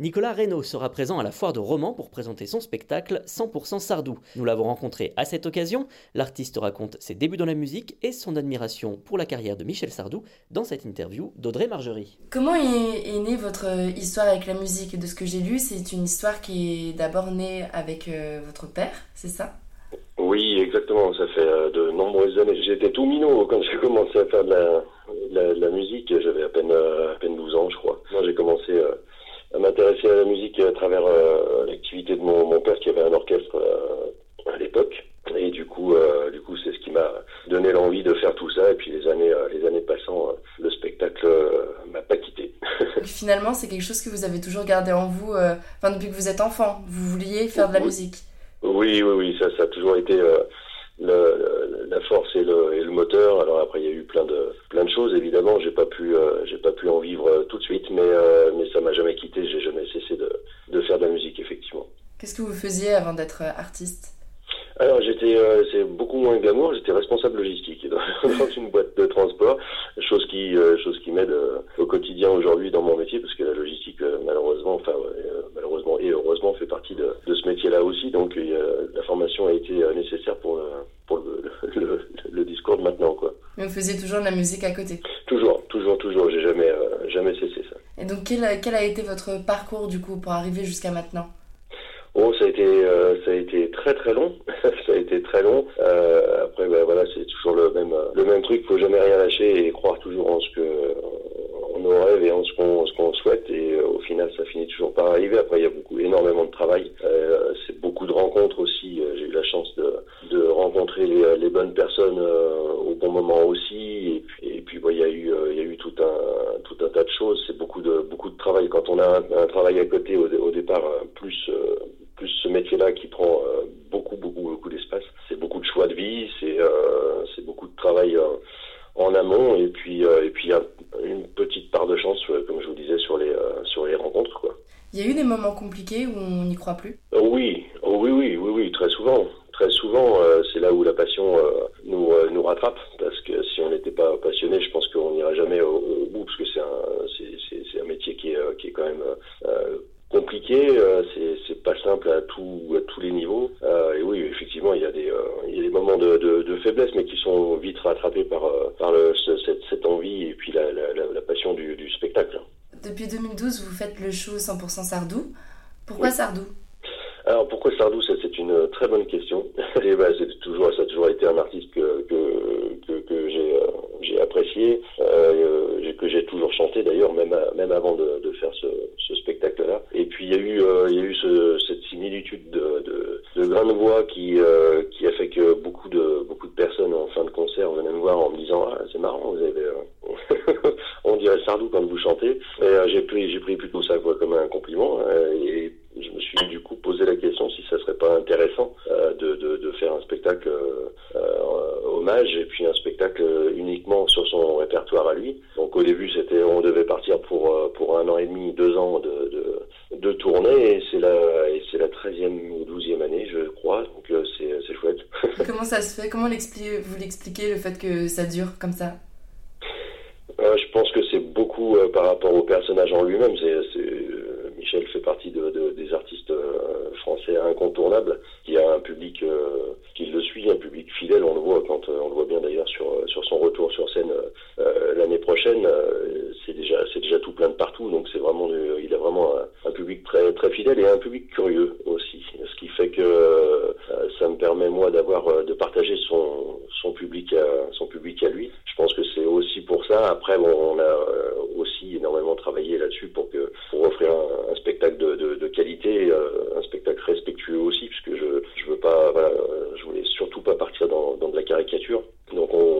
Nicolas Reynaud sera présent à la foire de Romans pour présenter son spectacle 100% Sardou. Nous l'avons rencontré à cette occasion. L'artiste raconte ses débuts dans la musique et son admiration pour la carrière de Michel Sardou dans cette interview d'Audrey Margerie. Comment est, est née votre histoire avec la musique? De ce que j'ai lu, c'est une histoire qui est d'abord née avec euh, votre père, c'est ça? Oui, exactement. Ça fait euh, de nombreuses années. J'étais tout minot quand j'ai commencé à faire de la, la, la musique. J'avais à peine, euh, à peine 12 ans, je crois. Moi, j'ai commencé euh, m'intéresser à la musique à travers euh, l'activité de mon, mon, père qui avait un orchestre euh, à l'époque. Et du coup, euh, du coup, c'est ce qui m'a donné l'envie de faire tout ça. Et puis les années, les années passant, le spectacle m'a pas quitté. Finalement, c'est quelque chose que vous avez toujours gardé en vous, enfin depuis que vous êtes enfant. Vous vouliez faire de la oui. musique. Oui, oui, oui, ça, ça a toujours été le, la force et le, et le, moteur. Alors après, il y a eu plein de choses. Évidemment, j'ai pas pu euh, j'ai pas pu en vivre euh, tout de suite, mais euh, mais ça m'a jamais quitté. J'ai jamais cessé de, de faire de la musique, effectivement. Qu'est-ce que vous faisiez avant d'être artiste? Alors j'étais, c'est beaucoup moins glamour. J'étais responsable logistique dans une boîte de transport, chose qui, euh, chose qui m'aide euh, au quotidien aujourd'hui dans mon métier, parce que la logistique, malheureusement, enfin malheureusement et heureusement, fait partie de, de ce métier-là aussi. Donc la formation a été nécessaire pour pour le, le, le, discours de maintenant, quoi. Mais vous faisiez toujours de la musique à côté Toujours, toujours, toujours. J'ai jamais, jamais cessé ça. Et donc quel, quel a été votre parcours du coup pour arriver jusqu'à maintenant? Oh, ça a été, euh, ça a été très très long. ça a été très long. Euh, après, ben, voilà, c'est toujours le même, le même truc. Faut jamais rien lâcher et croire toujours en ce que, en nos rêves et en ce qu'on, ce qu'on souhaite. Et euh, au final, ça finit toujours par arriver. Après, il y a beaucoup, énormément de travail. Euh, c'est beaucoup de rencontres aussi. J'ai eu la chance de, de rencontrer les, les bonnes personnes au bon moment aussi. Et puis, et puis, il y a eu, il y a eu tout un, tout un tas de choses. C'est beaucoup de, beaucoup de travail. Quand on a un, un travail à côté au, au départ, plus plus ce métier-là qui prend euh, beaucoup, beaucoup, beaucoup d'espace. C'est beaucoup de choix de vie, c'est euh, c'est beaucoup de travail euh, en amont et puis et puis il y a une petite part de chance, comme je vous disais, sur les sur les rencontres, quoi. Il y a eu des moments compliqués où on n'y croit plus? oui, oui, oui, oui, très souvent. Très souvent, c'est là où la passion nous nous rattrape, parce que si on n'était pas passionné, je pense qu'on n'irait jamais au, au, bout, parce que c'est un c'est un métier qui est qui est quand même compliqué, euh, c'est pas simple à, tout, à tous les niveaux. Euh, et oui, effectivement, il y a des, euh, il y a des moments de, de, de, faiblesse, mais qui sont vite rattrapés par, par le, cette, cette, envie et puis la, la, la passion du, du, spectacle. Depuis 2012, vous faites le show 100% Sardou. Pourquoi oui. Sardou? Alors pourquoi Sardou? C'est une très bonne question. Et ben, c'est toujours, ça a toujours été un artiste que, que, que, euh, j'ai apprécié, euh, que j'ai toujours chanté d'ailleurs, même, même avant de, faire ce, spectacle-là. Et puis il y a eu, euh, il y a eu ce, cette similitude de, de, de voix qui, euh, qui a fait que beaucoup de, beaucoup de personnes en fin de concert venaient me voir en me disant ah, c'est marrant, vous avez, on dirait Sardou quand vous chantez. Et j'ai pris, j'ai pris plutôt ça quoi, comme un compliment. et je me suis du coup posé la question si ça serait pas intéressant euh, de, de, de, faire un spectacle euh, hommage et puis un spectacle uniquement sur son répertoire à lui. Donc au début c'était on devait partir pour pour un an et demi, deux ans de, de, de tournée et c'est la et c'est la treizième ou douzième année je crois donc c'est c'est chouette. Comment ça se fait? Comment vous l'expliquez le fait que ça dure comme ça euh, Je pense que c'est beaucoup par rapport au personnage en lui-même. C'est Michel fait partie de, de, des artistes euh, français incontournables. Il y a un public euh, qui le suit, un public fidèle. On le voit quand on le voit bien d'ailleurs sur sur son retour sur scène euh, l'année prochaine. c'est déjà c'est déjà tout plein de partout. Donc c'est vraiment il a vraiment un, un, public très très fidèle et un public curieux aussi. Ce qui fait que ça me permet moi d'avoir de partager son son public à, son public à lui. Je pense que c'est aussi pour ça. Après on a aussi énormément travaillé là-dessus pour offrir un, un spectacle de, de, de qualité, euh, un spectacle respectueux aussi, puisque je je veux pas, voilà, je voulais surtout pas partir dans, dans de la caricature. Donc on,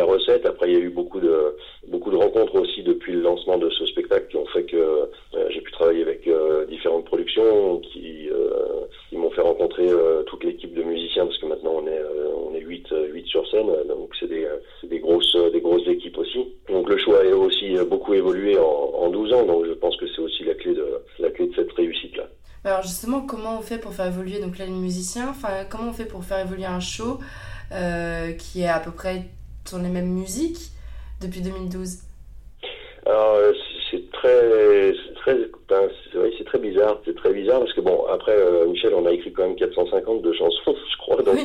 la recette. Après, il y a eu beaucoup de beaucoup de rencontres aussi depuis le lancement de ce spectacle qui ont fait que euh, j'ai pu travailler avec euh, différentes productions qui, qui m'ont fait rencontrer toute l'équipe de musiciens parce que maintenant on est on est 8 8 sur scène donc c'est des, des grosses des grosses équipes aussi. Donc le choix a aussi beaucoup évolué en, en 12 ans donc je pense que c'est aussi la clé de la clé de cette réussite là. Alors justement, comment on fait pour faire évoluer donc là les musiciens Enfin, comment on fait pour faire évoluer un show euh, qui est à peu près sur les mêmes musiques depuis 2012 Alors euh, c'est très, très, ben, c'est très bizarre, c'est très bizarre parce que bon après euh, Michel, on a écrit quand même 450 de chansons, je crois, donc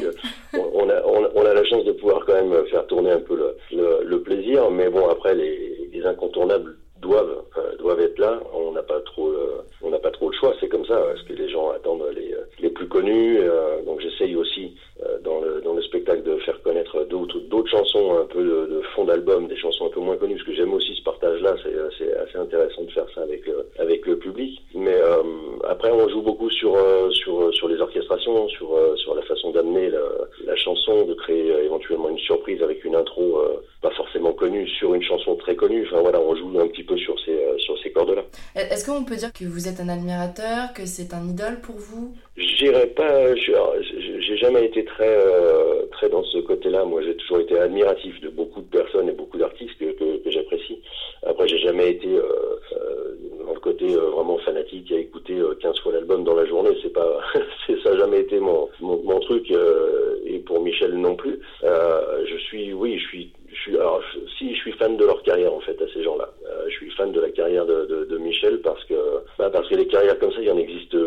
on, a, on, a la chance de pouvoir quand même faire tourner un peu le, le, plaisir, mais bon après les, les incontournables doivent doivent être là. On n'a pas trop on n'a pas trop le choix. C'est comme ça parce que les gens attendent les, les plus connus. donc j'essaye aussi dans le dans le spectacle de faire connaître d'autres d'autres chansons un peu de, fond d'album, des chansons un peu moins connues parce que j'aime aussi ce partage-là. C'est assez intéressant de faire ça avec le, avec le public. Mais après on joue beaucoup sur sur sur les orchestrations, sur sur la façon d'amener la, la, chanson, de créer éventuellement une surprise avec une intro pas forcément connue sur une chanson très connue. Enfin voilà, on joue un petit peu sur ces sur ces cordes-là. Est-ce qu'on peut dire que vous êtes un admirateur, que c'est un idole pour vous? J'irais pas. J'ai jamais été très très dans ce côté-là. Moi, j'ai toujours été admiratif de beaucoup de personnes et beaucoup d'artistes que, que, j'apprécie. Après, j'ai jamais été dans le côté vraiment fanatique à écouter 15 fois l'album dans la journée. C'est pas, ça n'a jamais été mon mon, mon truc et pour Michel non plus. je suis, oui, je suis alors, si je suis fan de leur carrière en fait à ces gens-là. Euh, je suis fan de la carrière de, Michel parce que bah, parce que les carrières comme ça, il y en existe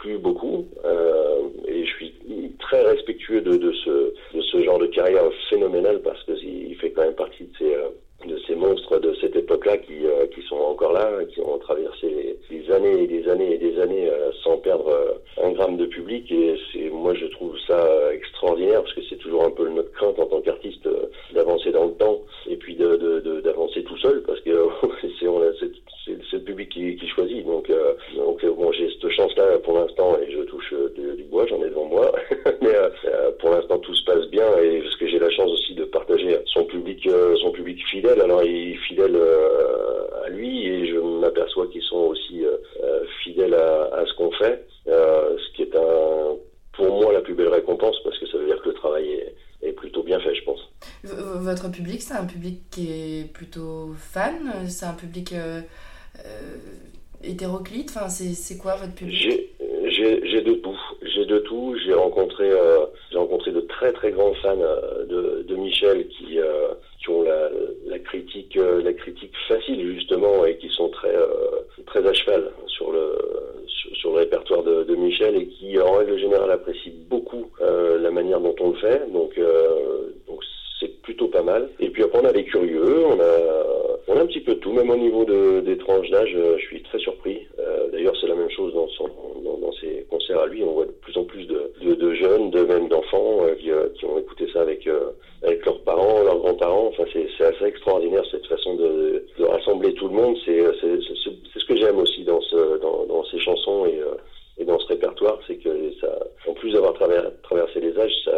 plus beaucoup. Euh, et je suis très respectueux de, de, ce de ce genre de carrière phénoménale parce que il fait quand même partie de ces euh, de ces monstres de cette époque-là qui, qui sont encore là, qui ont traversé des années et des années et des années sans perdre un gramme de public. Et c'est moi je trouve ça extraordinaire parce que c'est toujours un peu notre crainte en tant qu'artiste d'avancer dans le temps et puis d'avancer de, de, tout seul parce que c'est le public qui, qui, choisit. Donc, euh, donc bon, j'ai cette chance-là pour l'instant et je touche du bois, j'en ai devant moi. Mais euh, pour l'instant, tout se passe bien et parce que j'ai la chance aussi de partager son public, son public fidèle. Alors, il est fidèle à lui et je m'aperçois qu'ils sont aussi fidèles à, à ce qu'on fait, ce qui est un pour moi la plus belle récompense parce que ça veut dire que le travail est, est plutôt bien fait, je pense. Votre public, c'est un public qui est plutôt fan C'est un public euh, euh, hétéroclite enfin, C'est quoi votre public? J'ai de tout. J'ai de tout. J'ai rencontré, euh, rencontré de très très grands fans de, Michel qui, ont la, critique, la critique facile justement et qui sont très, très à cheval sur le, sur le répertoire de, de, Michel et qui en règle générale apprécient beaucoup la manière dont on le fait. Donc, donc c'est plutôt pas mal. Et puis après, on a les curieux, on a, on a un petit peu de tout, même au niveau de, des tranches d'âge, je suis très surpris. Euh, D'ailleurs, c'est la même chose dans, son, dans, dans, ses concerts à lui. On voit de plus en plus de, de, de jeunes, de même d'enfants euh, qui, euh, qui, ont écouté ça avec, euh, avec leurs parents, leurs grands-parents. Enfin, c'est assez extraordinaire cette façon de, de rassembler tout le monde. C'est ce que j'aime aussi dans, ce, dans, dans ces chansons et, euh, et dans ce répertoire, c'est que ça, en plus d'avoir traversé les âges, ça,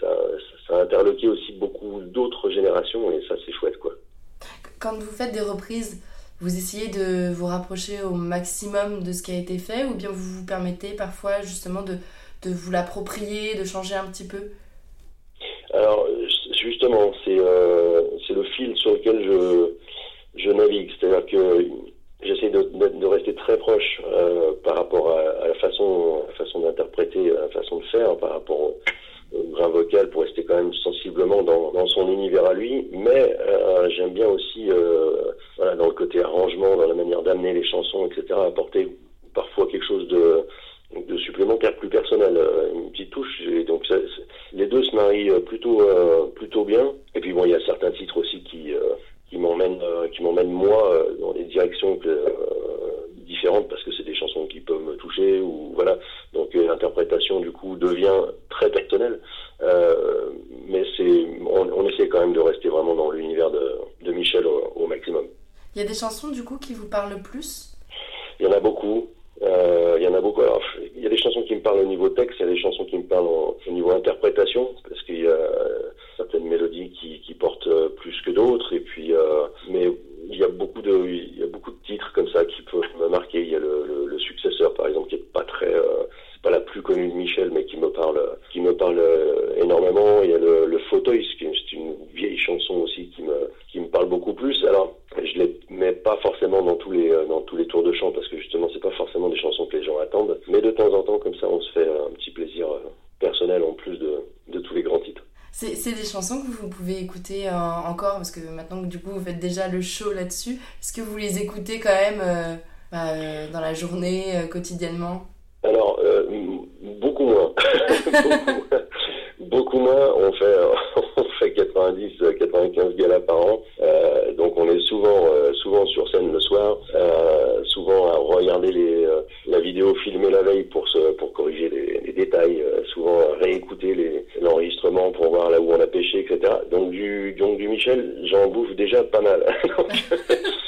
ça, ça a interloqué aussi beaucoup d'autres générations et ça, c'est chouette, quoi. Quand vous faites des reprises, vous essayez de vous rapprocher au maximum de ce qui a été fait ou bien vous vous permettez parfois justement de, de vous l'approprier, de changer un petit peu? Alors justement, c'est euh, le fil sur lequel je, je navigue. C'est-à-dire que j'essaie de, de, rester très proche euh, par rapport à, à, la façon, façon d'interpréter, la façon de faire, par rapport au, grain vocal pour rester quand même sensiblement dans, dans son univers à lui, mais euh, j'aime bien aussi chansons du coup qui vous parlent le plus? Il y en a beaucoup. Euh, il y en a beaucoup. Il y a des chansons qui me parlent au niveau texte, il y a des chansons qui me parlent au, niveau interprétation, parce qu'il y a certaines mélodies qui, portent plus que d'autres. Et puis, euh, mais il y a beaucoup de, il y a beaucoup de titres comme ça qui peuvent me marquer. Il y a le, successeur, par exemple, qui est pas très euh, c'est pas la plus connue de Michel, mais qui me parle, qui me parle euh, énormément. Il y a le, le fauteuil, c'est une vieille chanson aussi qui me, qui me parle beaucoup plus. Alors, je les mets pas forcément dans tous les, euh, dans tous les tours de chant parce que justement, c'est pas forcément des chansons que les gens attendent. Mais de temps en temps, comme ça, on se fait un petit plaisir euh, personnel en plus de, de tous les grands titres. C'est des chansons que vous pouvez écouter encore, parce que maintenant que du coup vous faites déjà le show là-dessus, est-ce que vous les écoutez quand même bah, dans la journée, quotidiennement? Beaucoup moins. On fait, on fait 90, 95 galas par an. Euh, donc on est souvent, euh, souvent sur scène le soir, euh, souvent à regarder les, euh, la vidéo filmée la veille pour se, pour corriger les, les détails, euh, souvent à réécouter l'enregistrement pour voir là où on a pêché, etc. Donc du, donc du Michel, j'en bouffe déjà pas mal.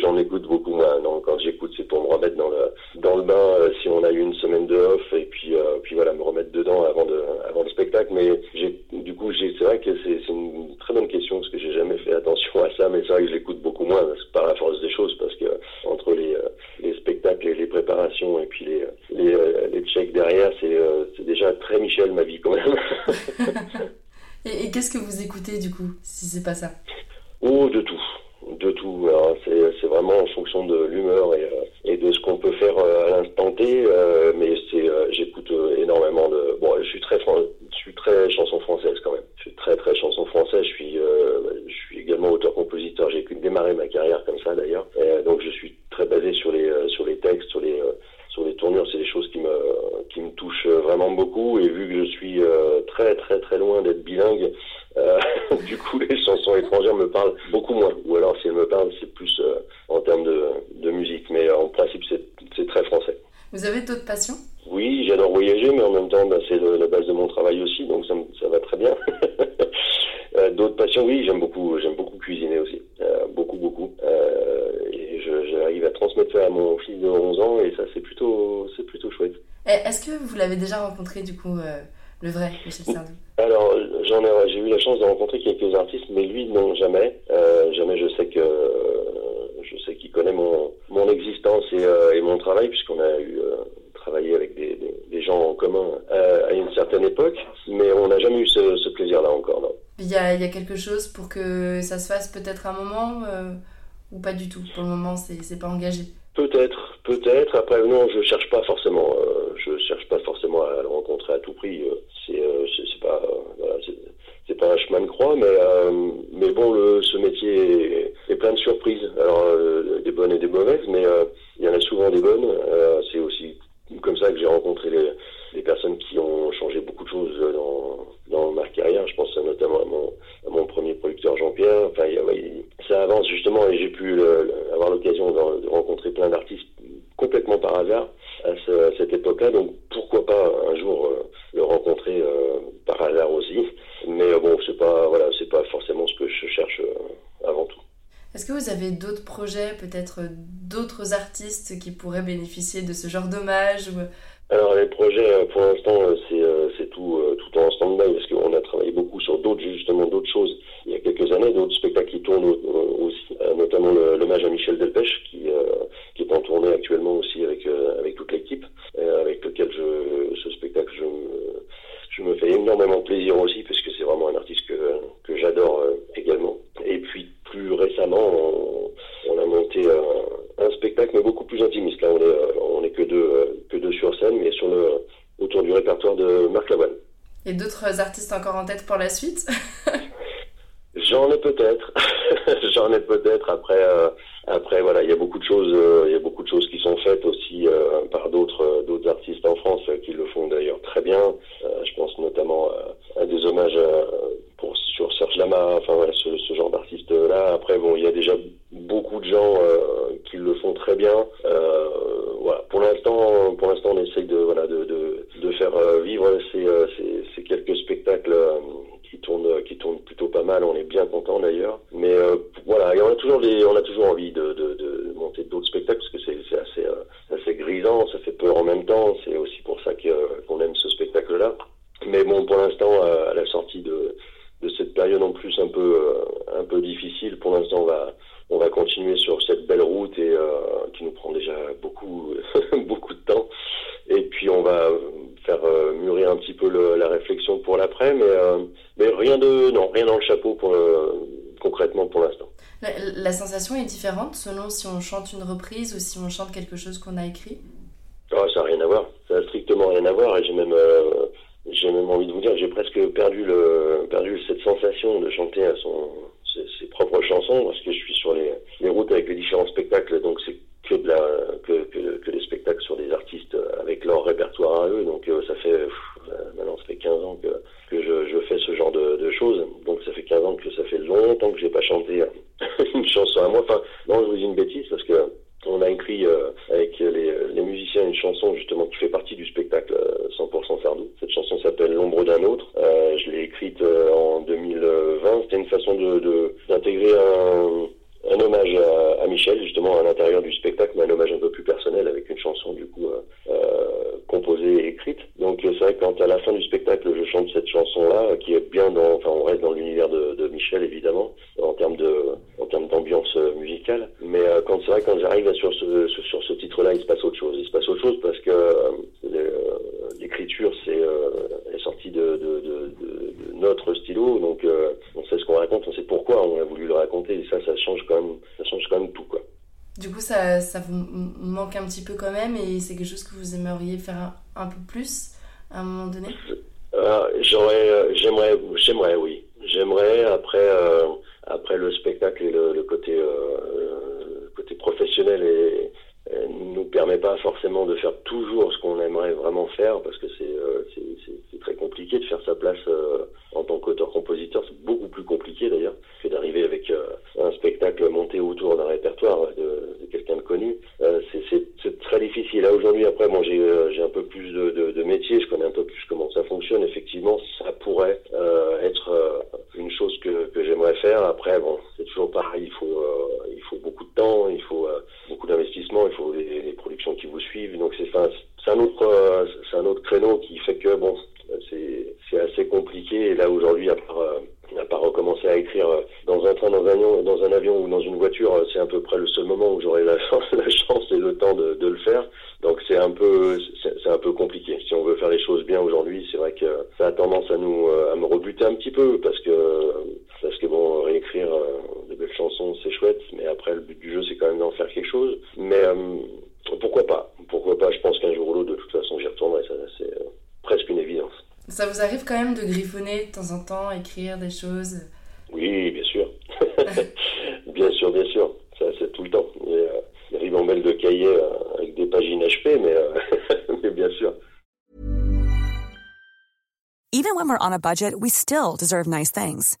j'en écoute beaucoup moins. Donc quand j'écoute, c'est pour me remettre dans le, dans le bain si on a eu une semaine de off et puis, puis voilà, me remettre dedans avant de, avant le spectacle. Mais du coup, c'est vrai que c'est une très bonne question parce que j'ai jamais fait attention à ça, mais c'est vrai que je l'écoute beaucoup moins par la force des choses parce que entre les, euh, les spectacles et les préparations et puis les, les, euh, checks derrière, euh, c'est déjà très Michel ma vie quand même. et, et qu'est-ce que vous écoutez du coup, si c'est pas ça Oh, de tout de tout. C'est vraiment en fonction de l'humeur et, et, de ce qu'on peut faire à l'instant T. mais c'est, j'écoute énormément de. Bon, je suis très, je suis très chanson française quand même. Je suis très très chanson française. Je suis, je suis également auteur-compositeur. J'ai démarré ma carrière comme ça d'ailleurs. donc je suis très basé sur les sur les textes, sur les sur les tournures. C'est des choses qui me qui me touchent vraiment beaucoup. Et vu que je suis très très très loin d'être bilingue. Euh, du coup, les chansons étrangères me parlent beaucoup moins. Ou alors, si elles me parlent, c'est plus euh, en termes de, de, musique. Mais en principe, c'est très français. Vous avez d'autres passions Oui, j'adore voyager, mais en même temps, bah, c'est la base de mon travail aussi, donc ça, ça va très bien. euh, d'autres passions, oui, j'aime beaucoup, j'aime beaucoup cuisiner aussi. Euh, beaucoup, beaucoup. et j'arrive à transmettre ça à mon fils de 11 ans, et ça, c'est plutôt, c'est plutôt chouette. Est-ce que vous l'avez déjà rencontré, du coup le vrai Michel Sardou? Alors, j'en ai, j'ai eu la chance de rencontrer quelques artistes, mais lui, non, jamais. Euh, jamais, je sais que, je sais qu'il connaît mon, mon existence et, euh, et mon travail, puisqu'on a eu euh, travaillé avec des, des, des, gens en commun euh, à une certaine époque, mais on n'a jamais eu ce, ce plaisir-là encore, non. Il y, a, quelque chose pour que ça se fasse peut-être un moment, euh, ou pas du tout? Pour le moment, c'est, pas engagé Peut-être, peut-être. Après, non, je cherche pas forcément. Euh, je cherche pas forcément à le rencontrer à tout prix. C'est, euh, c'est, pas, euh, c'est pas un chemin de croix, mais mais bon, le, ce métier est, est, plein de surprises. Alors des bonnes et des mauvaises, mais il y en a souvent des bonnes. c'est aussi comme ça que j'ai rencontré les, les personnes qui ont changé beaucoup de choses dans dans ma carrière. Je pense notamment à mon, mon premier producteur Jean-Pierre. Enfin, ça avance justement et j'ai pu avoir l'occasion de, rencontrer plein d'artistes complètement par hasard à, ce, à cette époque-là. Donc pourquoi pas un jour euh, le rencontrer euh, par hasard aussi. Mais euh, bon, c'est pas voilà, pas forcément ce que je cherche avant tout. Est-ce que vous avez d'autres projets, peut-être d'autres artistes qui pourraient bénéficier de ce genre d'hommage ou... Alors les projets, pour l'instant, c'est tout, tout en stand-by parce qu'on a travaillé beaucoup sur d'autres, justement d'autres choses il y a quelques années, d'autres spectacles qui tournent aussi, notamment l'hommage à Michel Delpech qui, qui est en tournée actuellement aussi avec, avec toute l'équipe, avec lequel je, ce spectacle, je, je me fais énormément plaisir aussi parce que c'est vraiment un artiste que, que j'adore également. Et puis plus récemment, on, on a monté un, un, spectacle mais beaucoup plus intimiste. Là, on est, on est que deux, que deux sur scène, mais sur le, autour du répertoire de Marc Lavoine. Et d'autres artistes encore en tête pour la suite? J'en ai peut-être, j'en ai peut-être. Après, euh, après voilà, il y a beaucoup de choses, euh, il y a beaucoup de choses qui sont faites aussi euh, par d'autres, d'autres artistes en France qui le font d'ailleurs très bien. je pense notamment à des hommages pour sur Serge Lama, enfin ce, genre d'artistes-là. Après, bon, il y a déjà beaucoup de gens qui le font très bien. voilà, pour l'instant, pour l'instant, on essaye de voilà de, de, de faire vivre ces, ces, ces quelques spectacles qui tourne qui tourne plutôt pas mal on est bien content d'ailleurs mais euh, voilà et on a toujours des on a toujours envie de, de, de monter d'autres spectacles parce que c'est assez euh, assez grisant ça fait peur en même temps c'est aussi pour ça qu'on aime ce spectacle là mais bon pour l'instant à la sortie de de cette période en plus un peu euh, un peu difficile pour l'instant on va on va continuer sur cette belle route et euh, qui nous prend déjà beaucoup beaucoup de temps et puis on va faire euh, mûrir un petit peu le, la réflexion pour l'après mais euh, mais rien de non rien dans le chapeau pour concrètement pour l'instant La, sensation est différente selon si on chante une reprise ou si on chante quelque chose qu'on a écrit? Oh, Ça n'a rien à voir. Ça n'a strictement rien à voir. Et j'ai même, euh, j'ai même envie de vous dire, j'ai presque perdu, le, perdu cette sensation de chanter à son, ses, propres chansons parce que je suis sur les, les routes avec les différents spectacles. Donc c'est que, de la, que, que, que, des spectacles sur des artistes avec leur répertoire à eux. Donc euh, ça fait, maintenant ça fait 15 ans que, je, fais ce genre de, choses. Donc ça fait 15 ans que ça fait longtemps que j'ai pas chanté une chanson à moi. Enfin, non, je vous dis une bêtise parce que on a écrit euh, avec les, musiciens une chanson justement qui fait partie du spectacle 100% euh, Sardou. Cette chanson s'appelle L'ombre d'un autre. Euh, je l'ai écrite euh, en 2020. C'était une façon de d'intégrer un un hommage à, à, Michel justement à l'intérieur du spectacle, mais un hommage un peu plus personnel avec une chanson du coup euh, euh composée et écrite. Donc euh, c'est vrai que quand à la fin du spectacle je chante cette chanson là, qui est bien dans, enfin on reste dans l'univers de, Michel évidemment en termes de, en termes d'ambiance euh, musicale. Mais euh, quand c'est vrai quand j'arrive sur ce, sur ce titre là, il se passe autre chose. Il se passe autre chose parce que l'écriture c'est est sortie de, notre stylo, donc on sait ce qu'on raconte, on sait pourquoi on a voulu le raconter et ça ça change quand même, ça change quand même tout. Du coup, ça, ça vous manque un petit peu quand même et c'est quelque chose que vous aimeriez faire un, peu plus? À un moment donné J'aurais, euh, j'aimerais, j'aimerais, oui. J'aimerais après, euh, après le spectacle et le, côté, euh, côté professionnel et, nous permet pas forcément de faire toujours ce qu'on aimerait vraiment faire parce que c'est c'est très compliqué de faire sa place en tant qu'auteur-compositeur. C'est beaucoup plus compliqué d'ailleurs que d'arriver avec un spectacle monté autour d'un répertoire de, de quelqu'un de connu. Euh, c'est très difficile. Là aujourd'hui, après, bon, j'ai euh, un peu plus de, de, de, métier, je connais un peu plus comment ça fonctionne. Effectivement, ça pourrait euh, être euh, une chose que, que j'aimerais faire. Après, bon, c'est toujours pareil. Il faut, euh, il faut beaucoup de temps, il faut beaucoup d'investissement, il faut des, des, productions qui vous suivent. Donc c'est c'est un autre, c'est un autre créneau qui fait que bon, c'est assez compliqué. Et là aujourd'hui, à part à part recommencer à écrire dans un avion, dans un avion ou dans une voiture, c'est à peu près le seul moment où j'aurai la, la, chance et le temps de, de le faire. Donc c'est un peu, c'est un peu compliqué. Si on veut faire les choses bien aujourd'hui, c'est vrai que ça a tendance à nous, à me rebuter un petit peu parce que, parce que bon, réécrire euh, de belles chansons, c'est chouette, mais après le but du jeu, c'est quand même d'en faire quelque chose. Mais euh, pourquoi pas? Pourquoi pas? Je pense qu'un jour ou l'autre, de toute façon, j'y retournerai. Ça, c'est euh, presque une évidence. Ça vous arrive quand même de griffonner de temps en temps, écrire des choses? Oui, bien sûr. bien sûr. Ça, c'est tout le temps. Des ribambelles euh, de euh, avec des pagines HP, mais, euh, mais bien sûr. Even when we're on a budget, we still deserve nice things.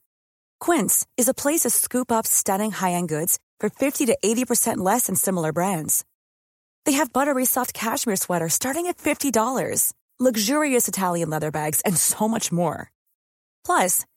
Quince is a place to scoop up stunning high-end goods for 50 to 80% less than similar brands. They have buttery soft cashmere sweaters starting at $50 luxurious Italian leather bags, and so much more. Plus,